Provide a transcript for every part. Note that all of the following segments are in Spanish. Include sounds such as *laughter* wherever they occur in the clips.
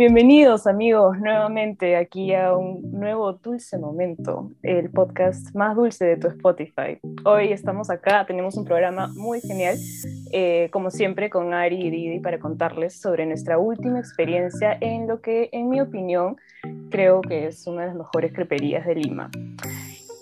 Bienvenidos amigos nuevamente aquí a un nuevo Dulce Momento, el podcast más dulce de tu Spotify. Hoy estamos acá, tenemos un programa muy genial, eh, como siempre con Ari y Didi para contarles sobre nuestra última experiencia en lo que en mi opinión creo que es una de las mejores creperías de Lima.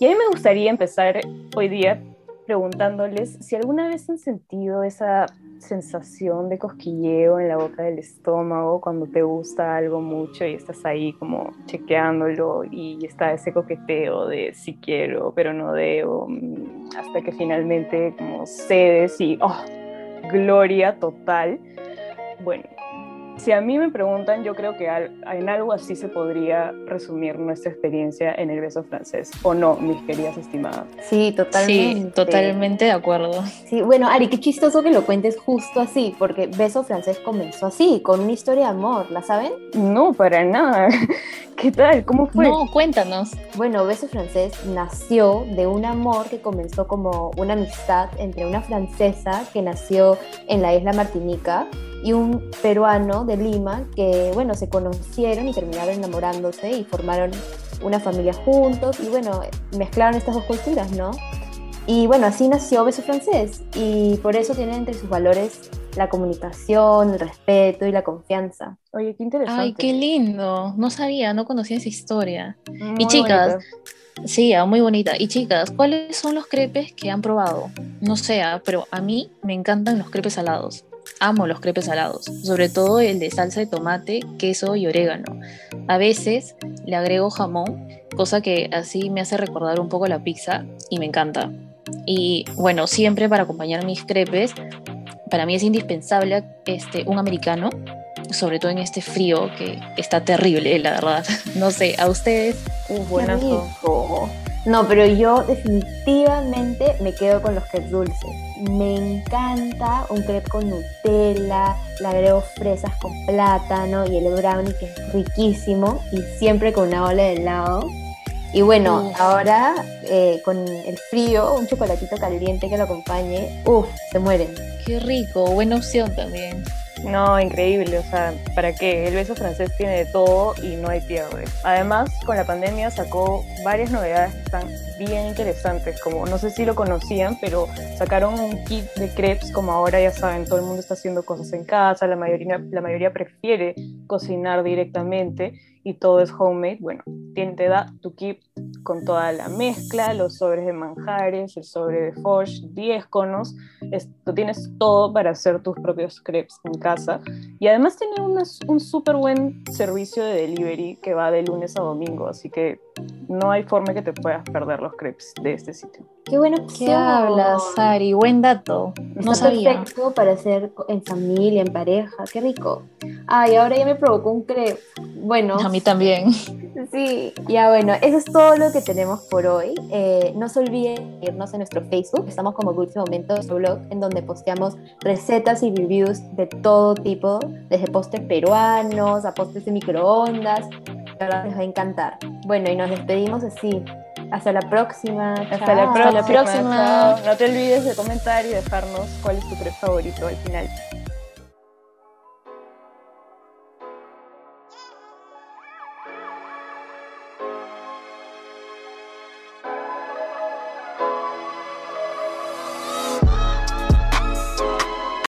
Y a mí me gustaría empezar hoy día preguntándoles si alguna vez han sentido esa sensación de cosquilleo en la boca del estómago cuando te gusta algo mucho y estás ahí como chequeándolo y está ese coqueteo de si quiero pero no debo mm, hasta que finalmente como cedes y oh, gloria total. Bueno, si a mí me preguntan, yo creo que en algo así se podría resumir nuestra experiencia en el beso francés, ¿o no, mis queridas estimadas? Sí, totalmente. Sí, totalmente de acuerdo. Sí, bueno, Ari, qué chistoso que lo cuentes justo así, porque beso francés comenzó así, con una historia de amor, ¿la saben? No, para nada. *laughs* ¿Qué tal? ¿Cómo fue? No, cuéntanos. Bueno, beso francés nació de un amor que comenzó como una amistad entre una francesa que nació en la isla Martinica y un peruano de Lima que, bueno, se conocieron y terminaron enamorándose y formaron una familia juntos y, bueno, mezclaron estas dos culturas, ¿no? Y bueno, así nació Beso Francés y por eso tiene entre sus valores la comunicación, el respeto y la confianza. Oye, qué interesante. Ay, qué lindo. No sabía, no conocía esa historia. y chicas, sí, ah, muy bonita. Y chicas, ¿cuáles son los crepes que han probado? No sé, ah, pero a mí me encantan los crepes salados amo los crepes salados, sobre todo el de salsa de tomate, queso y orégano. A veces le agrego jamón, cosa que así me hace recordar un poco la pizza y me encanta. Y bueno, siempre para acompañar mis crepes, para mí es indispensable este, un americano, sobre todo en este frío que está terrible, la verdad. *laughs* No sé, a ustedes. Uh, buenas no, pero yo definitivamente me quedo con los crepes dulces. Me encanta un crepe con Nutella, le agrego fresas con plátano y el brownie que es riquísimo y siempre con una ola de helado. Y bueno, ahora eh, con el frío, un chocolatito caliente que lo acompañe, uff, se mueren. Qué rico, buena opción también. No, increíble, o sea, ¿para qué? El beso francés tiene de todo y no hay pierde. Además, con la pandemia sacó varias novedades que están bien interesantes, como no sé si lo conocían, pero sacaron un kit de crepes, como ahora ya saben, todo el mundo está haciendo cosas en casa, la mayoría, la mayoría prefiere cocinar directamente y todo es homemade, bueno, te da tu kit con toda la mezcla, los sobres de manjares, el sobre de Foch, 10 conos, esto, tienes todo para hacer tus propios crepes en casa y además tiene un súper buen servicio de delivery que va de lunes a domingo, así que no hay forma que te puedas perder los crepes de este sitio. Qué buena opción. ¿Qué hablas, Sari? Buen dato. no sabía. perfecto para hacer en familia, en pareja. Qué rico. Ay, ahora ya me provocó un crepe. Bueno. A mí también. *laughs* Sí, ya bueno, eso es todo lo que tenemos por hoy. Eh, no se olviden irnos en nuestro Facebook. Estamos como Dulce Momento, nuestro blog, en donde posteamos recetas y reviews de todo tipo, desde postres peruanos a postres de microondas. La verdad les va a encantar. Bueno, y nos despedimos así. Hasta la próxima. Hasta la próxima. No te olvides de comentar y dejarnos cuál es tu crepe favorito al final.